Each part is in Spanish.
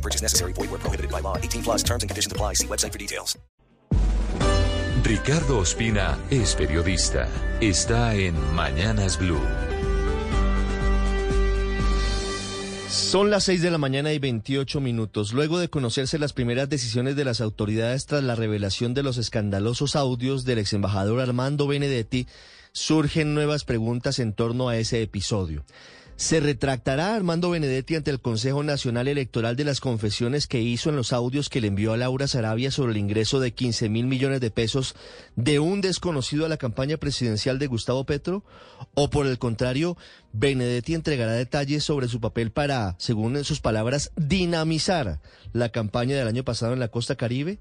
No purchase necessary. Void where prohibited by law. 18 plus terms and conditions apply. See website for details. Ricardo Ospina es periodista. Está en Mañanas Blue. Son las 6 de la mañana y 28 minutos. Luego de conocerse las primeras decisiones de las autoridades tras la revelación de los escandalosos audios del ex embajador Armando Benedetti, surgen nuevas preguntas en torno a ese episodio. ¿Se retractará Armando Benedetti ante el Consejo Nacional Electoral de las confesiones que hizo en los audios que le envió a Laura Sarabia sobre el ingreso de 15 mil millones de pesos de un desconocido a la campaña presidencial de Gustavo Petro? ¿O por el contrario, Benedetti entregará detalles sobre su papel para, según sus palabras, dinamizar la campaña del año pasado en la costa caribe?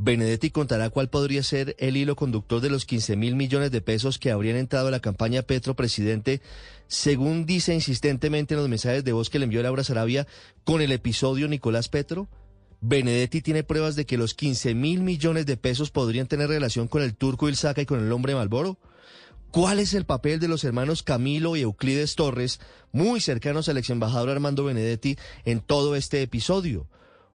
Benedetti contará cuál podría ser el hilo conductor de los 15 mil millones de pesos que habrían entrado a la campaña Petro Presidente, según dice insistentemente en los mensajes de voz que le envió Laura Sarabia con el episodio Nicolás Petro. Benedetti tiene pruebas de que los 15 mil millones de pesos podrían tener relación con el turco Ilzaca y con el hombre Malboro. ¿Cuál es el papel de los hermanos Camilo y Euclides Torres, muy cercanos al ex embajador Armando Benedetti, en todo este episodio?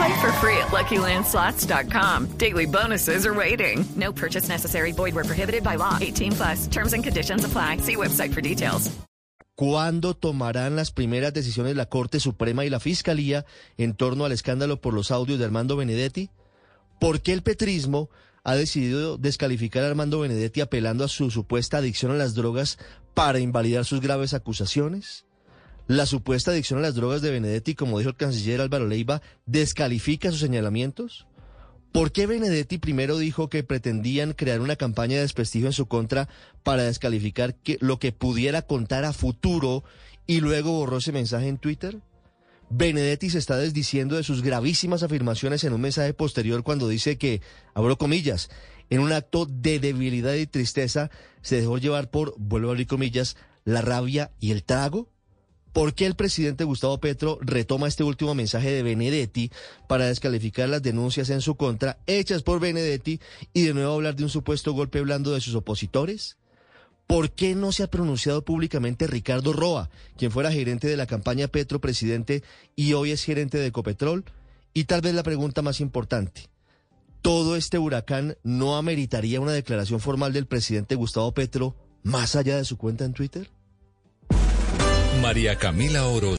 Play for free at LuckyLandSlots.com. Daily bonuses are waiting. No purchase necessary. Void where prohibited by law. 18 plus. Terms and conditions apply. See website for details. ¿Cuándo tomarán las primeras decisiones la Corte Suprema y la Fiscalía en torno al escándalo por los audios de Armando Benedetti? ¿Por qué el petrismo ha decidido descalificar a Armando Benedetti apelando a su supuesta adicción a las drogas para invalidar sus graves acusaciones? La supuesta adicción a las drogas de Benedetti, como dijo el canciller Álvaro Leiva, descalifica sus señalamientos. ¿Por qué Benedetti primero dijo que pretendían crear una campaña de desprestigio en su contra para descalificar que, lo que pudiera contar a futuro y luego borró ese mensaje en Twitter? Benedetti se está desdiciendo de sus gravísimas afirmaciones en un mensaje posterior cuando dice que, abro comillas, en un acto de debilidad y tristeza se dejó llevar por, vuelvo a abrir comillas, la rabia y el trago. ¿Por qué el presidente Gustavo Petro retoma este último mensaje de Benedetti para descalificar las denuncias en su contra hechas por Benedetti y de nuevo hablar de un supuesto golpe blando de sus opositores? ¿Por qué no se ha pronunciado públicamente Ricardo Roa, quien fuera gerente de la campaña Petro Presidente y hoy es gerente de Ecopetrol? Y tal vez la pregunta más importante, ¿todo este huracán no ameritaría una declaración formal del presidente Gustavo Petro más allá de su cuenta en Twitter? María Camila Oro